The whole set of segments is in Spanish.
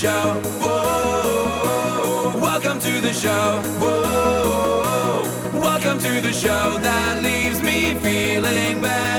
show. Whoa, welcome to the show. Whoa, welcome to the show that leaves me feeling better,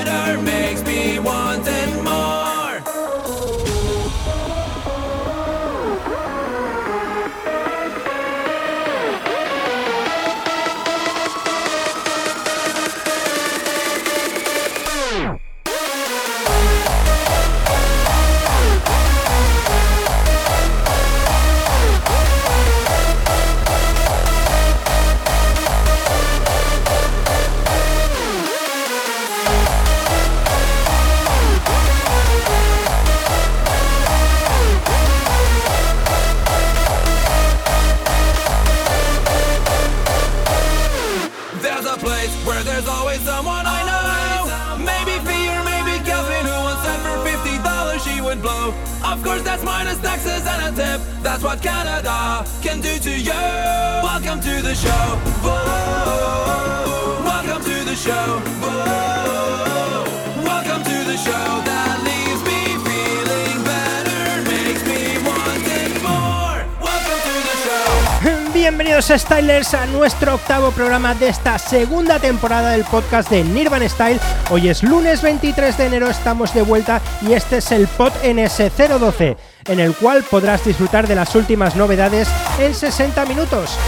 Bienvenidos Stylers a nuestro octavo programa de esta segunda temporada del podcast de Nirvan Style. Hoy es lunes 23 de enero, estamos de vuelta y este es el Pod NS012, en el cual podrás disfrutar de las últimas novedades en 60 minutos.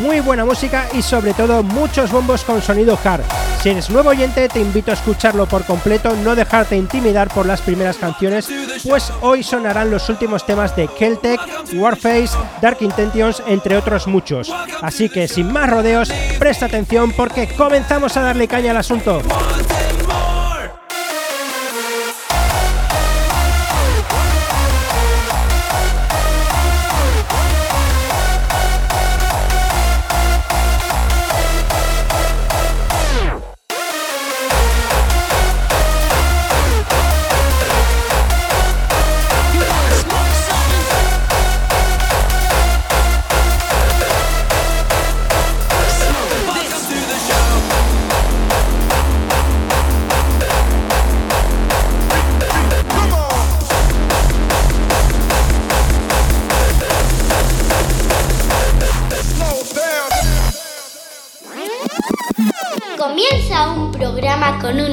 Muy buena música y sobre todo muchos bombos con sonido hard. Si eres nuevo oyente te invito a escucharlo por completo, no dejarte intimidar por las primeras canciones, pues hoy sonarán los últimos temas de Keltec, Warface, Dark Intentions, entre otros muchos. Así que sin más rodeos, presta atención porque comenzamos a darle caña al asunto.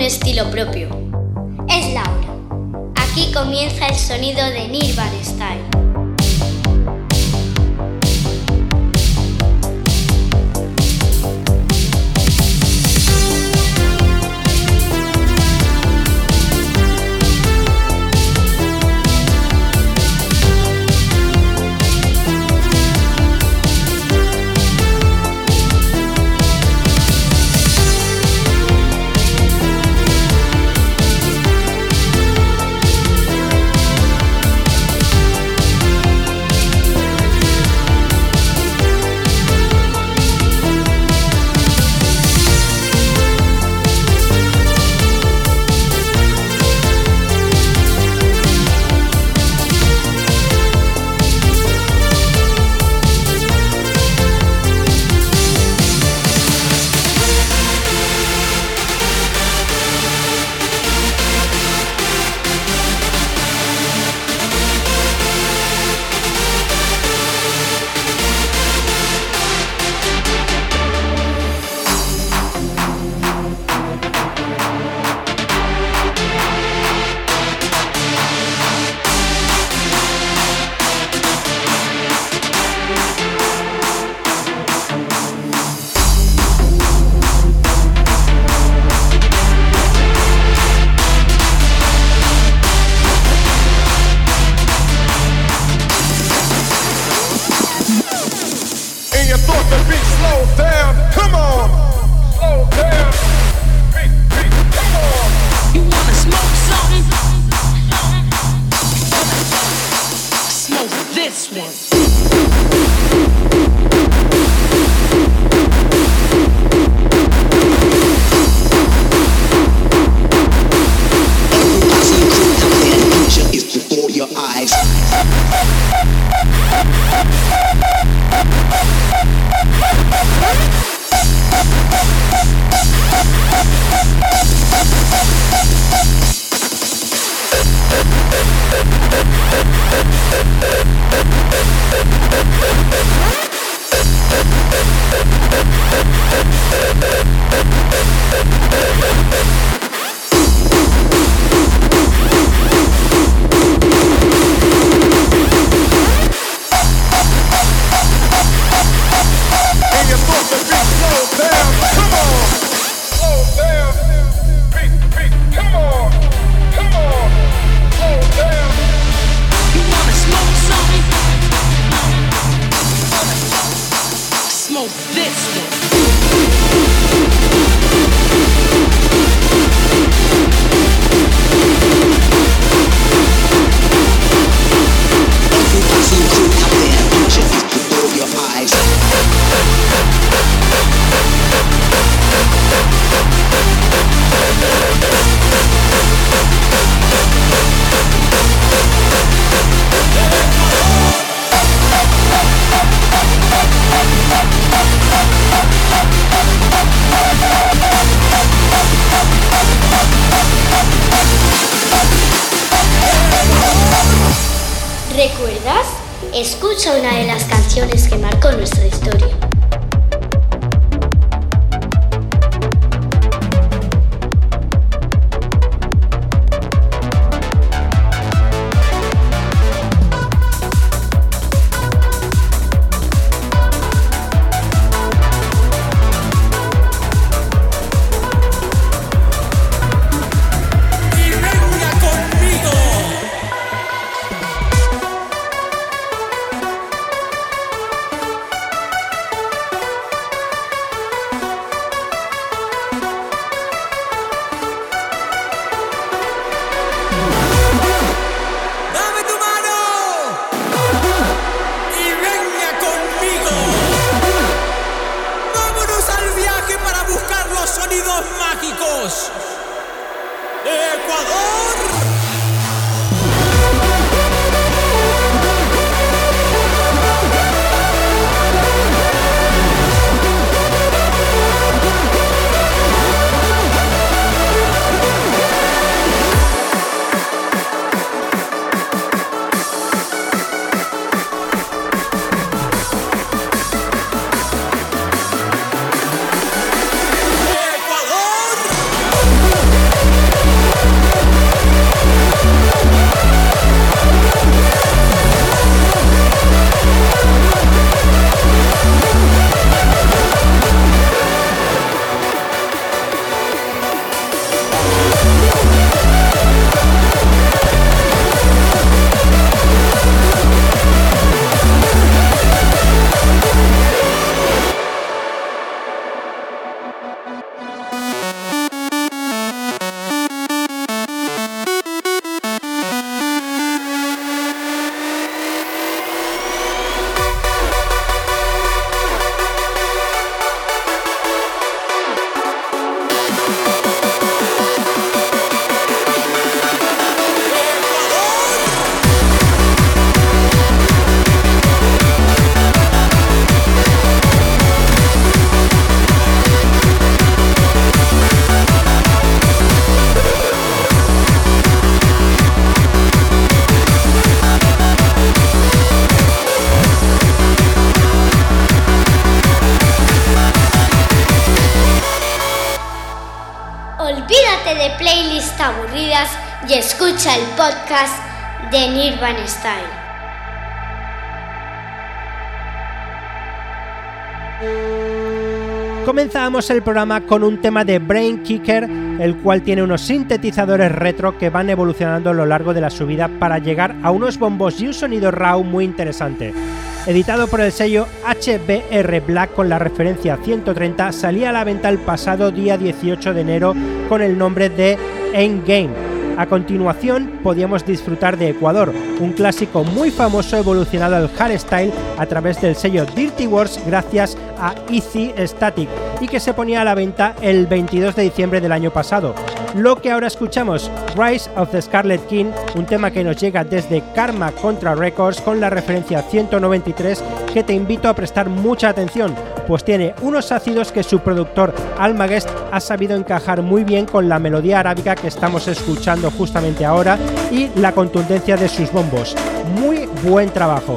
Estilo propio. Es Laura. Aquí comienza el sonido de Nirvan Style. Comenzamos el programa con un tema de Brain Kicker, el cual tiene unos sintetizadores retro que van evolucionando a lo largo de la subida para llegar a unos bombos y un sonido raw muy interesante. Editado por el sello HBR Black con la referencia 130, salía a la venta el pasado día 18 de enero con el nombre de Endgame a continuación, podíamos disfrutar de Ecuador, un clásico muy famoso evolucionado al hardstyle a través del sello Dirty Wars gracias a Easy Static y que se ponía a la venta el 22 de diciembre del año pasado. Lo que ahora escuchamos, Rise of the Scarlet King, un tema que nos llega desde Karma Contra Records con la referencia 193 que te invito a prestar mucha atención, pues tiene unos ácidos que su productor Almagest ha sabido encajar muy bien con la melodía arábica que estamos escuchando justamente ahora y la contundencia de sus bombos. Muy buen trabajo.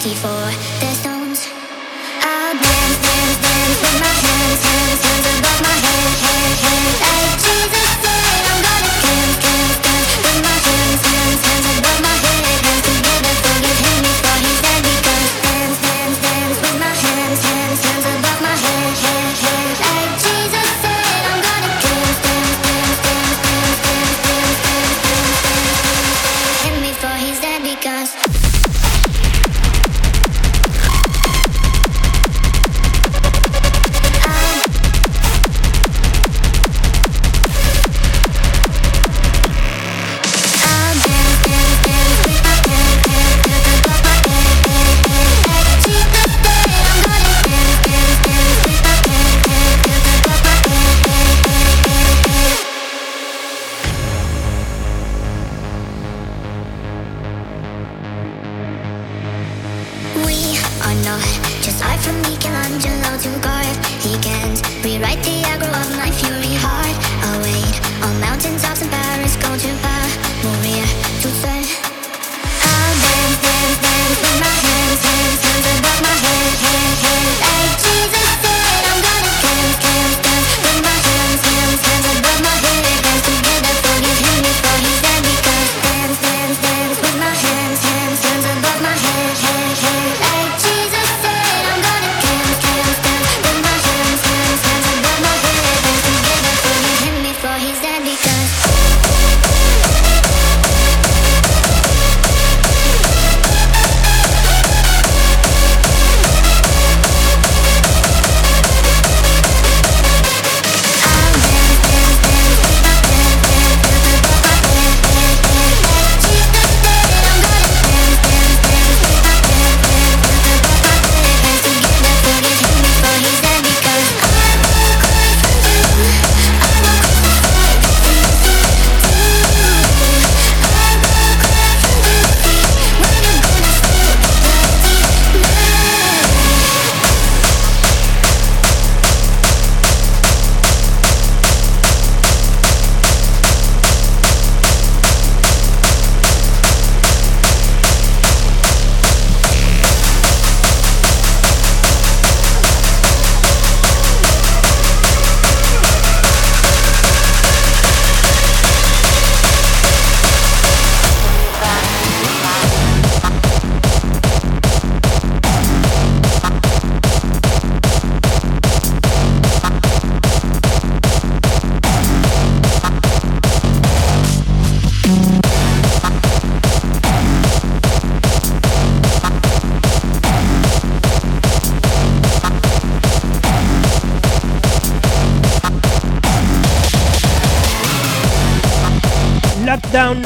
lucky for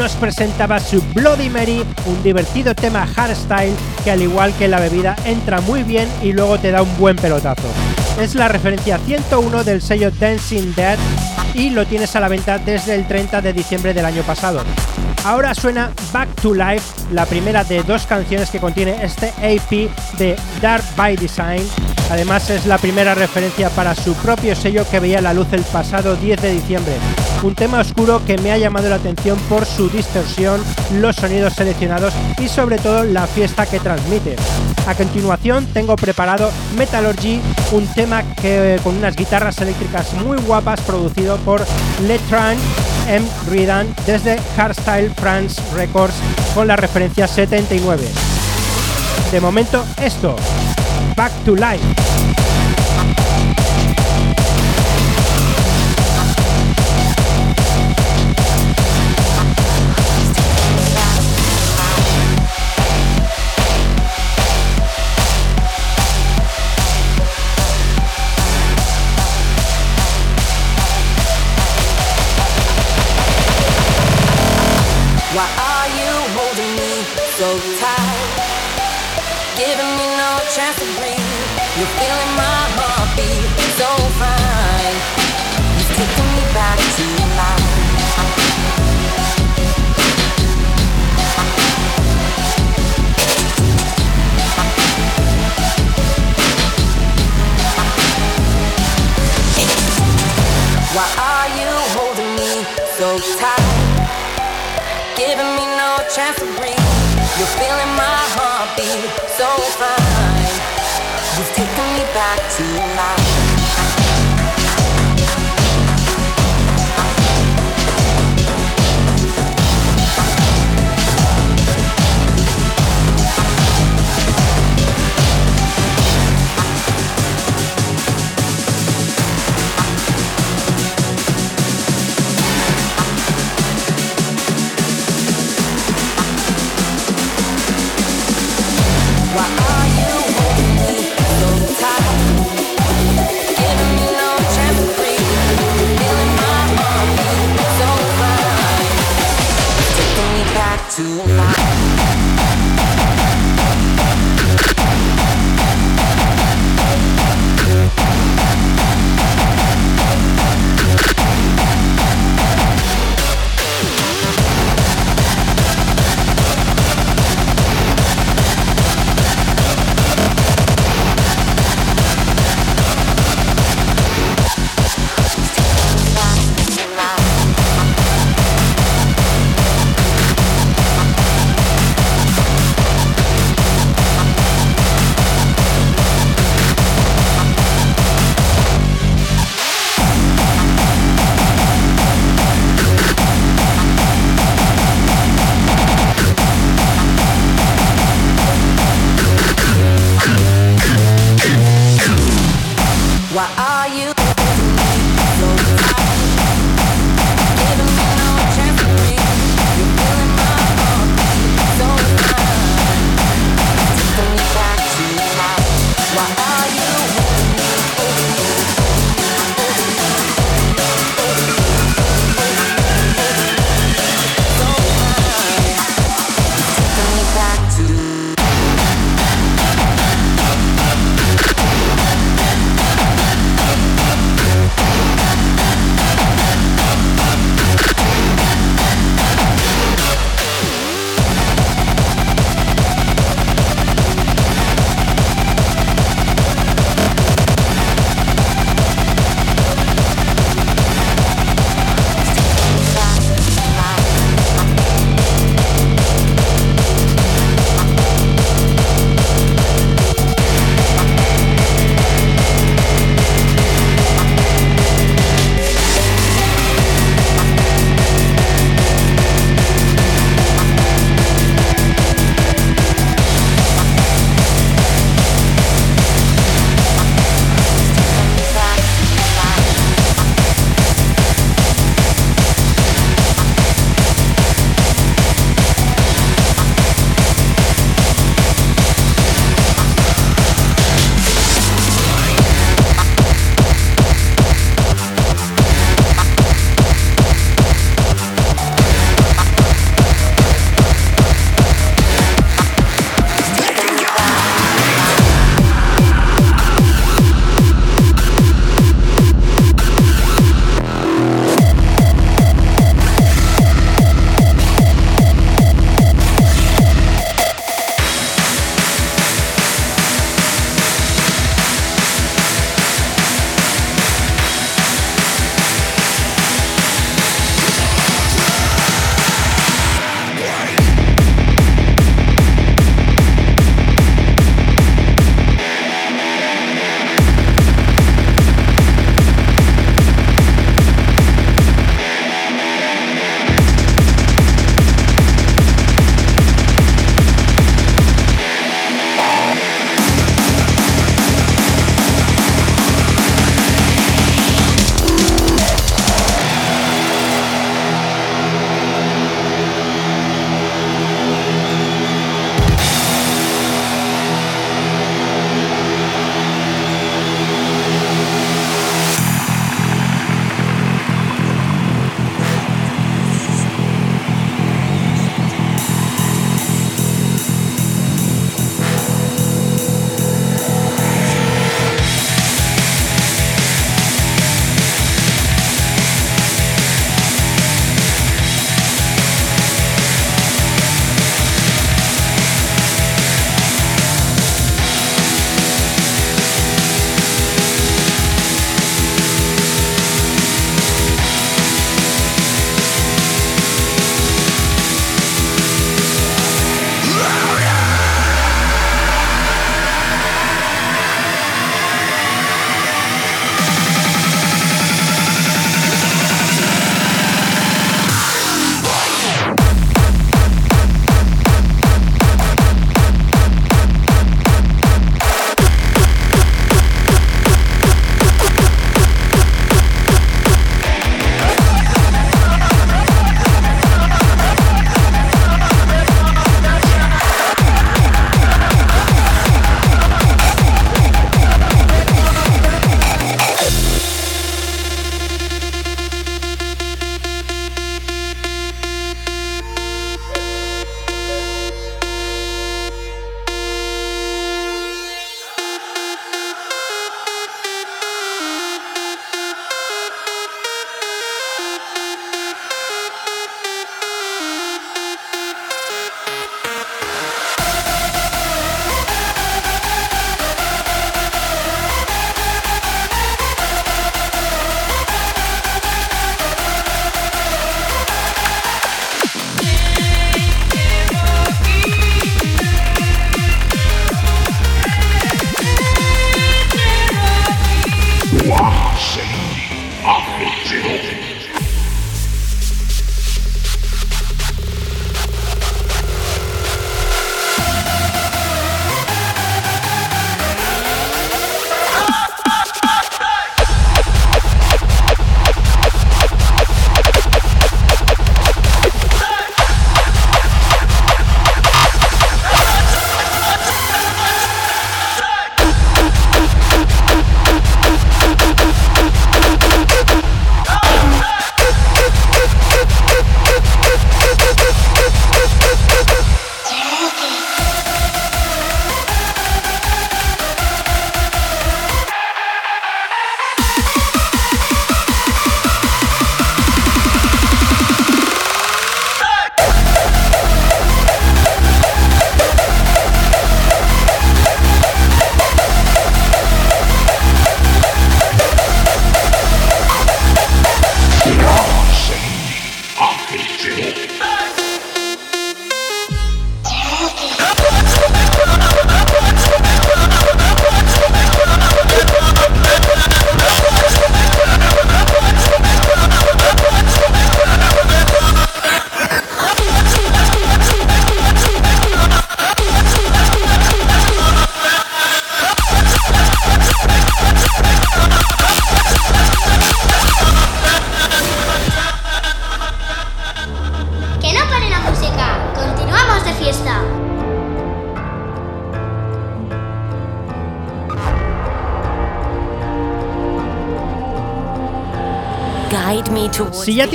nos presentaba su Bloody Mary, un divertido tema hardstyle que al igual que la bebida entra muy bien y luego te da un buen pelotazo. Es la referencia 101 del sello Dancing Dead y lo tienes a la venta desde el 30 de diciembre del año pasado. Ahora suena Back to Life, la primera de dos canciones que contiene este AP de Dark by Design. Además es la primera referencia para su propio sello que veía la luz el pasado 10 de diciembre un tema oscuro que me ha llamado la atención por su distorsión, los sonidos seleccionados y sobre todo la fiesta que transmite. A continuación tengo preparado Metallurgy, un tema que con unas guitarras eléctricas muy guapas producido por Letran M. Ridan desde Hardstyle France Records con la referencia 79. De momento esto, Back to Life. Chance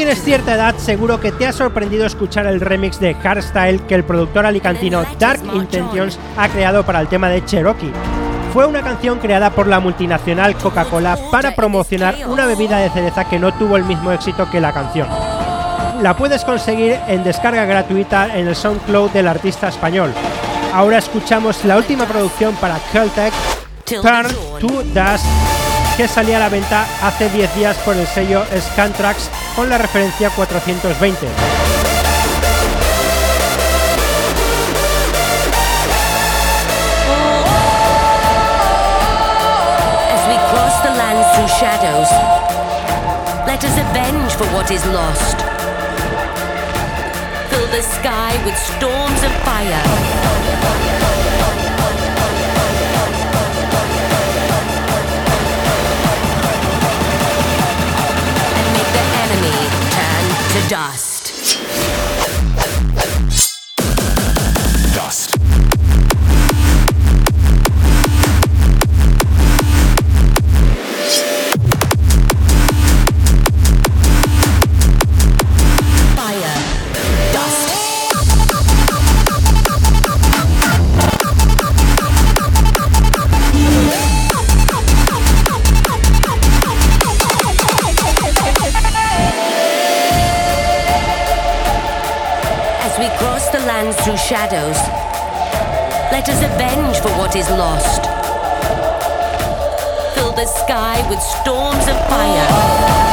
tienes cierta edad, seguro que te ha sorprendido escuchar el remix de Hardstyle que el productor alicantino Dark Intentions ha creado para el tema de Cherokee. Fue una canción creada por la multinacional Coca-Cola para promocionar una bebida de cereza que no tuvo el mismo éxito que la canción. La puedes conseguir en descarga gratuita en el SoundCloud del artista español. Ahora escuchamos la última producción para Caltech, Turn to Dust, que salía a la venta hace 10 días por el sello Scantrax con la referencia 420. shadows. Let us avenge for what is lost. Fill the sky with storms of fire. Turn to dust. Dust. Shadows, let us avenge for what is lost. Fill the sky with storms of fire.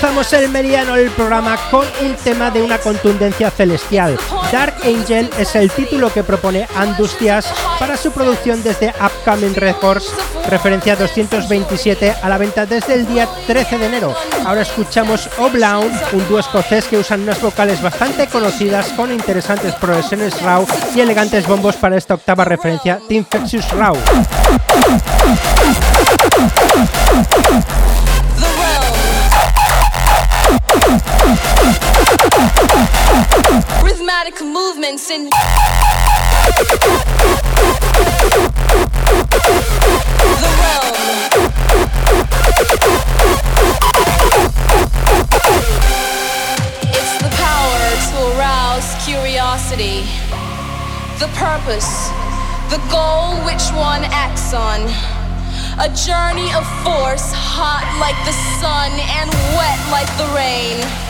Cruzamos el meridiano del programa con un tema de una contundencia celestial. Dark Angel es el título que propone Andustias para su producción desde Upcoming Records, referencia 227 a la venta desde el día 13 de enero. Ahora escuchamos Oblaun, un dúo escocés que usan unas vocales bastante conocidas con interesantes progresiones raw y elegantes bombos para esta octava referencia de Infectious Raw. Rhythmic movements in the realm. It's the power to arouse curiosity. The purpose, the goal which one acts on. A journey of force, hot like the sun and wet like the rain.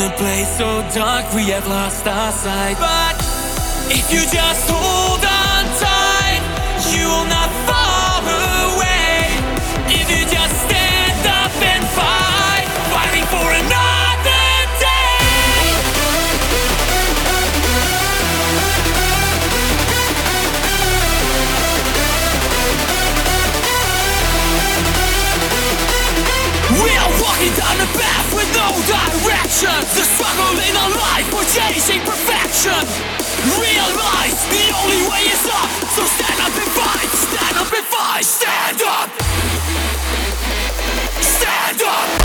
in a place so dark we have lost our sight. But if you just hold on tight, you will not fall away. If you just stand up and fight, fighting for another day. We are walking down a path with no direction. The struggle in our life, we're chasing perfection. Realize the only way is up. So stand up and fight. Stand up and fight. Stand up. Stand up.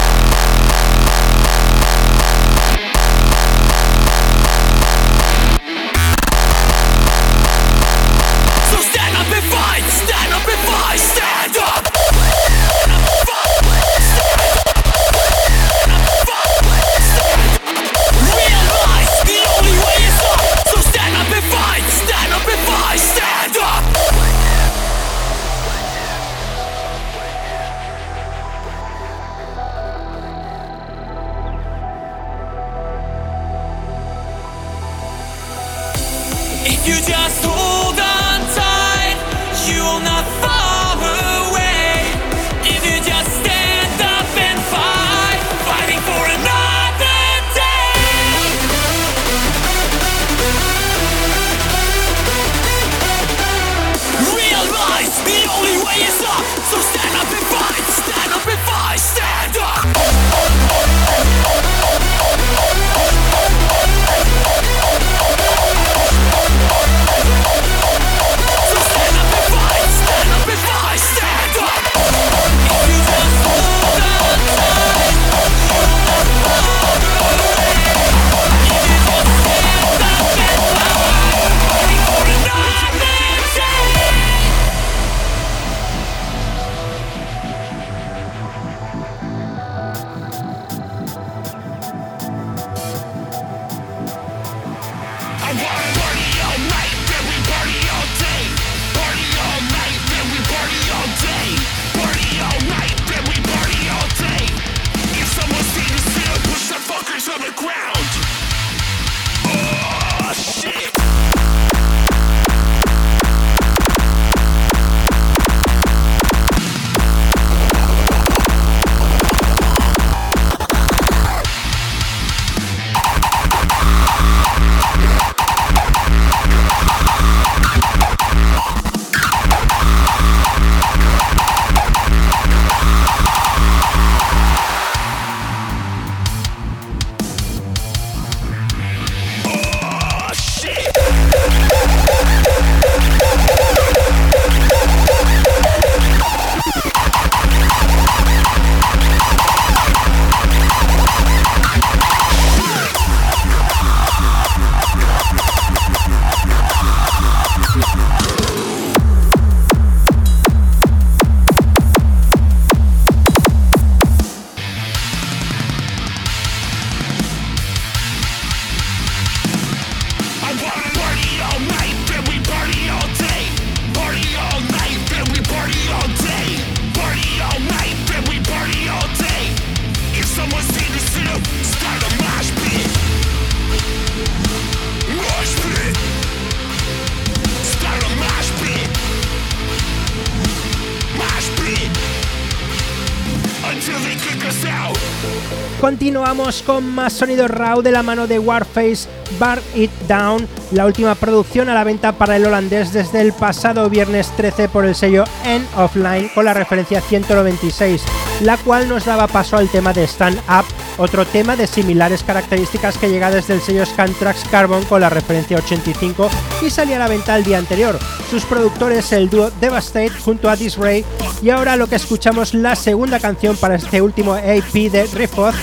Continuamos con más sonido raw de la mano de Warface, Bar It Down, la última producción a la venta para el holandés desde el pasado viernes 13 por el sello End of Line con la referencia 196, la cual nos daba paso al tema de Stand Up, otro tema de similares características que llega desde el sello Scantrax Carbon con la referencia 85 y salía a la venta el día anterior. Sus productores el dúo Devastate junto a Disray y ahora lo que escuchamos la segunda canción para este último AP de Rifoth,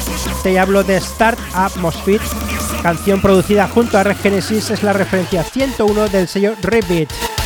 te hablo de Start Atmosphere, canción producida junto a Regenesis, es la referencia 101 del sello Rebeat.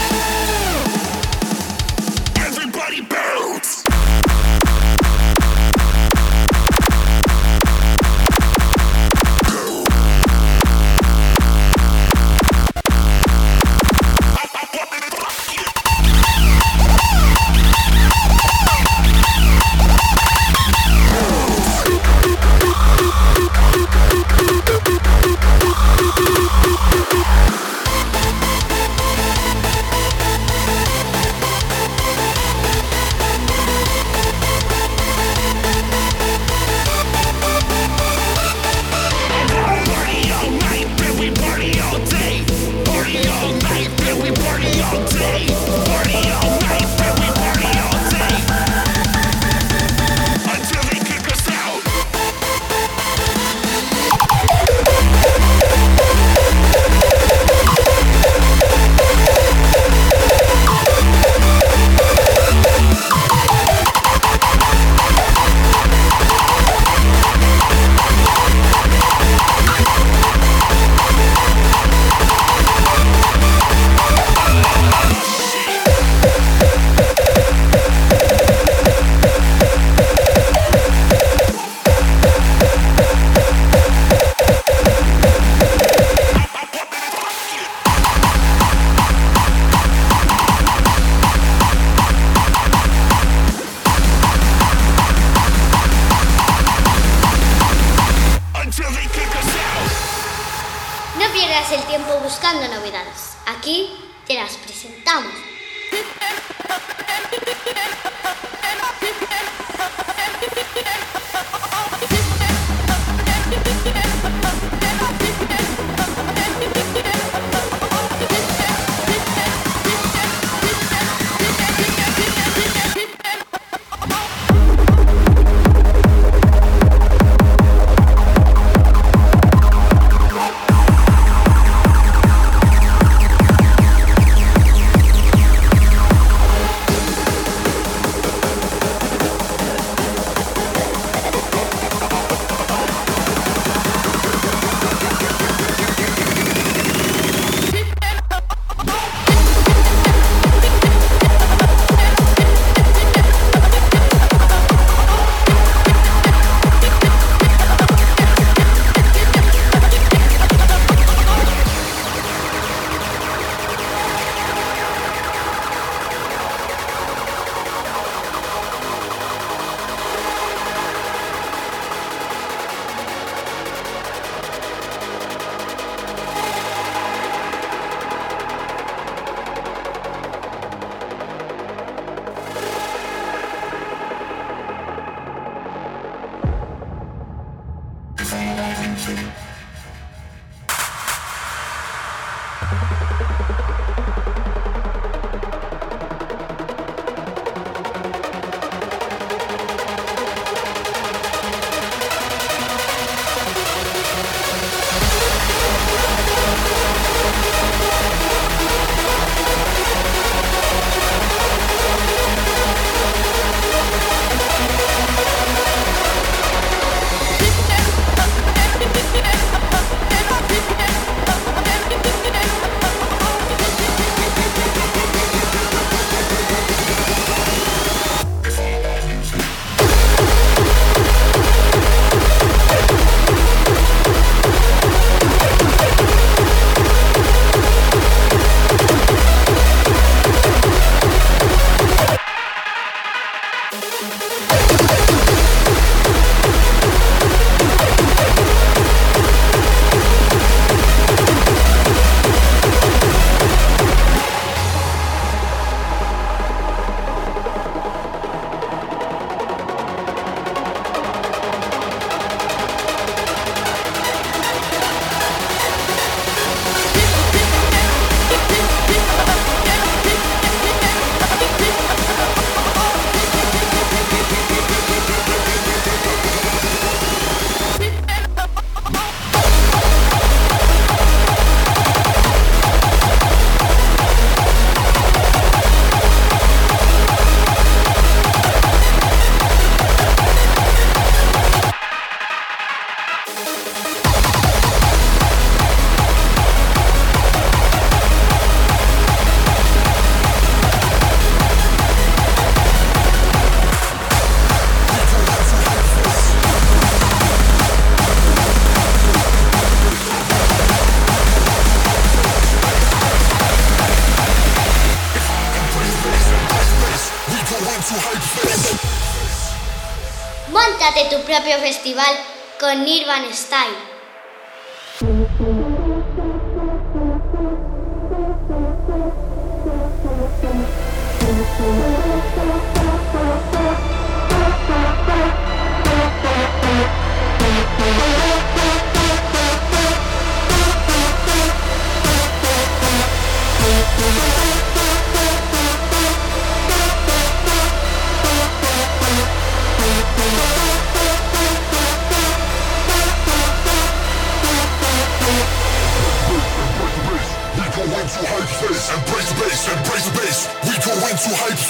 Propio festival con Nirvan Style.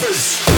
Breakfast.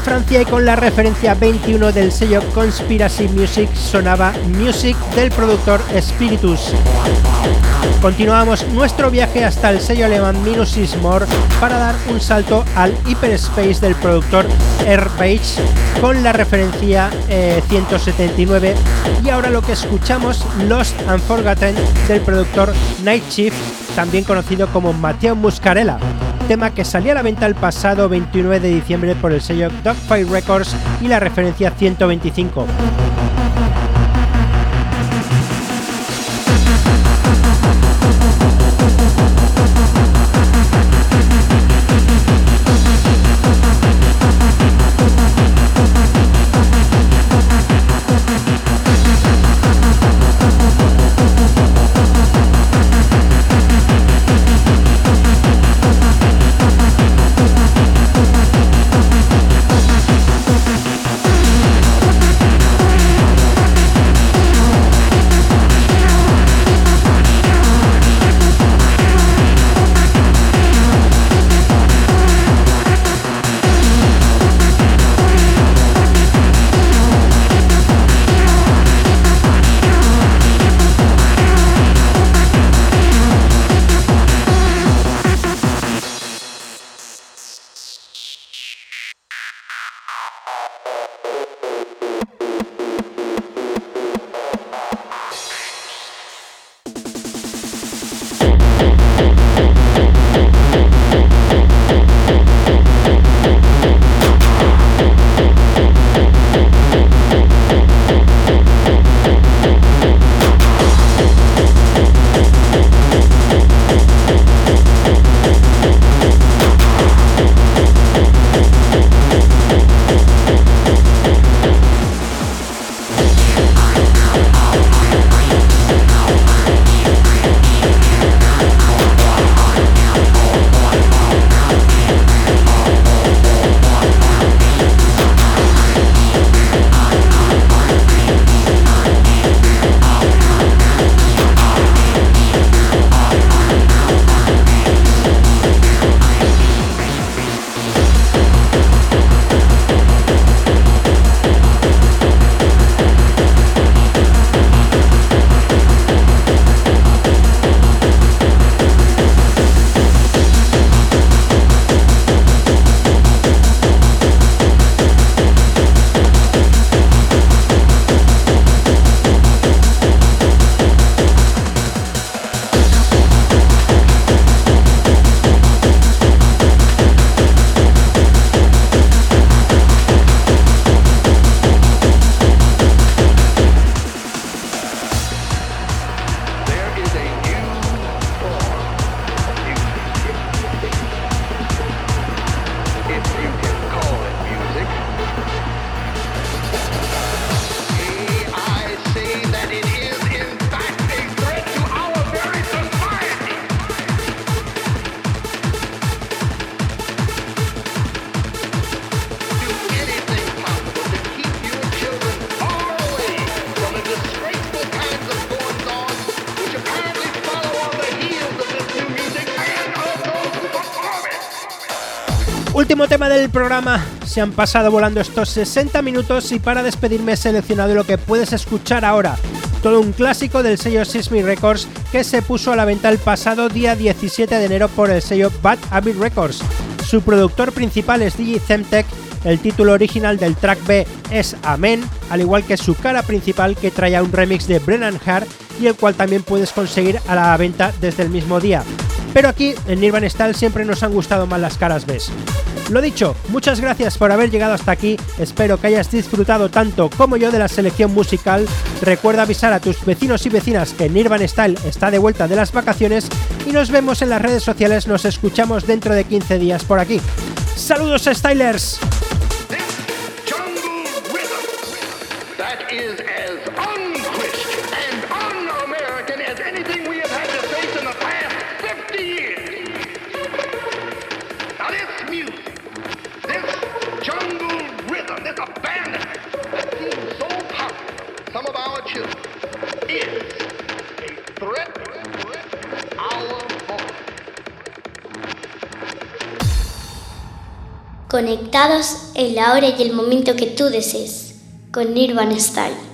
Francia y con la referencia 21 del sello Conspiracy Music sonaba Music del productor Spiritus. Continuamos nuestro viaje hasta el sello alemán Minusis More para dar un salto al hyperspace del productor Airbage con la referencia 179 eh, y ahora lo que escuchamos Lost and Forgotten del productor Night Chief, también conocido como Matteo Muscarella tema que salía a la venta el pasado 29 de diciembre por el sello Dogfight Records y la referencia 125. Último tema del programa. Se han pasado volando estos 60 minutos y para despedirme he seleccionado lo que puedes escuchar ahora. Todo un clásico del sello Sismic Records que se puso a la venta el pasado día 17 de enero por el sello Bad Habit Records. Su productor principal es DJ Zemtech el título original del track B es Amen, al igual que su cara principal que trae un remix de Brennan Hart y el cual también puedes conseguir a la venta desde el mismo día. Pero aquí en Nirvana Style siempre nos han gustado más las caras B. Lo dicho, muchas gracias por haber llegado hasta aquí, espero que hayas disfrutado tanto como yo de la selección musical, recuerda avisar a tus vecinos y vecinas que Nirvana Style está de vuelta de las vacaciones y nos vemos en las redes sociales, nos escuchamos dentro de 15 días por aquí. Saludos Stylers! Conectados en la hora y el momento que tú desees, con Nirvana Style.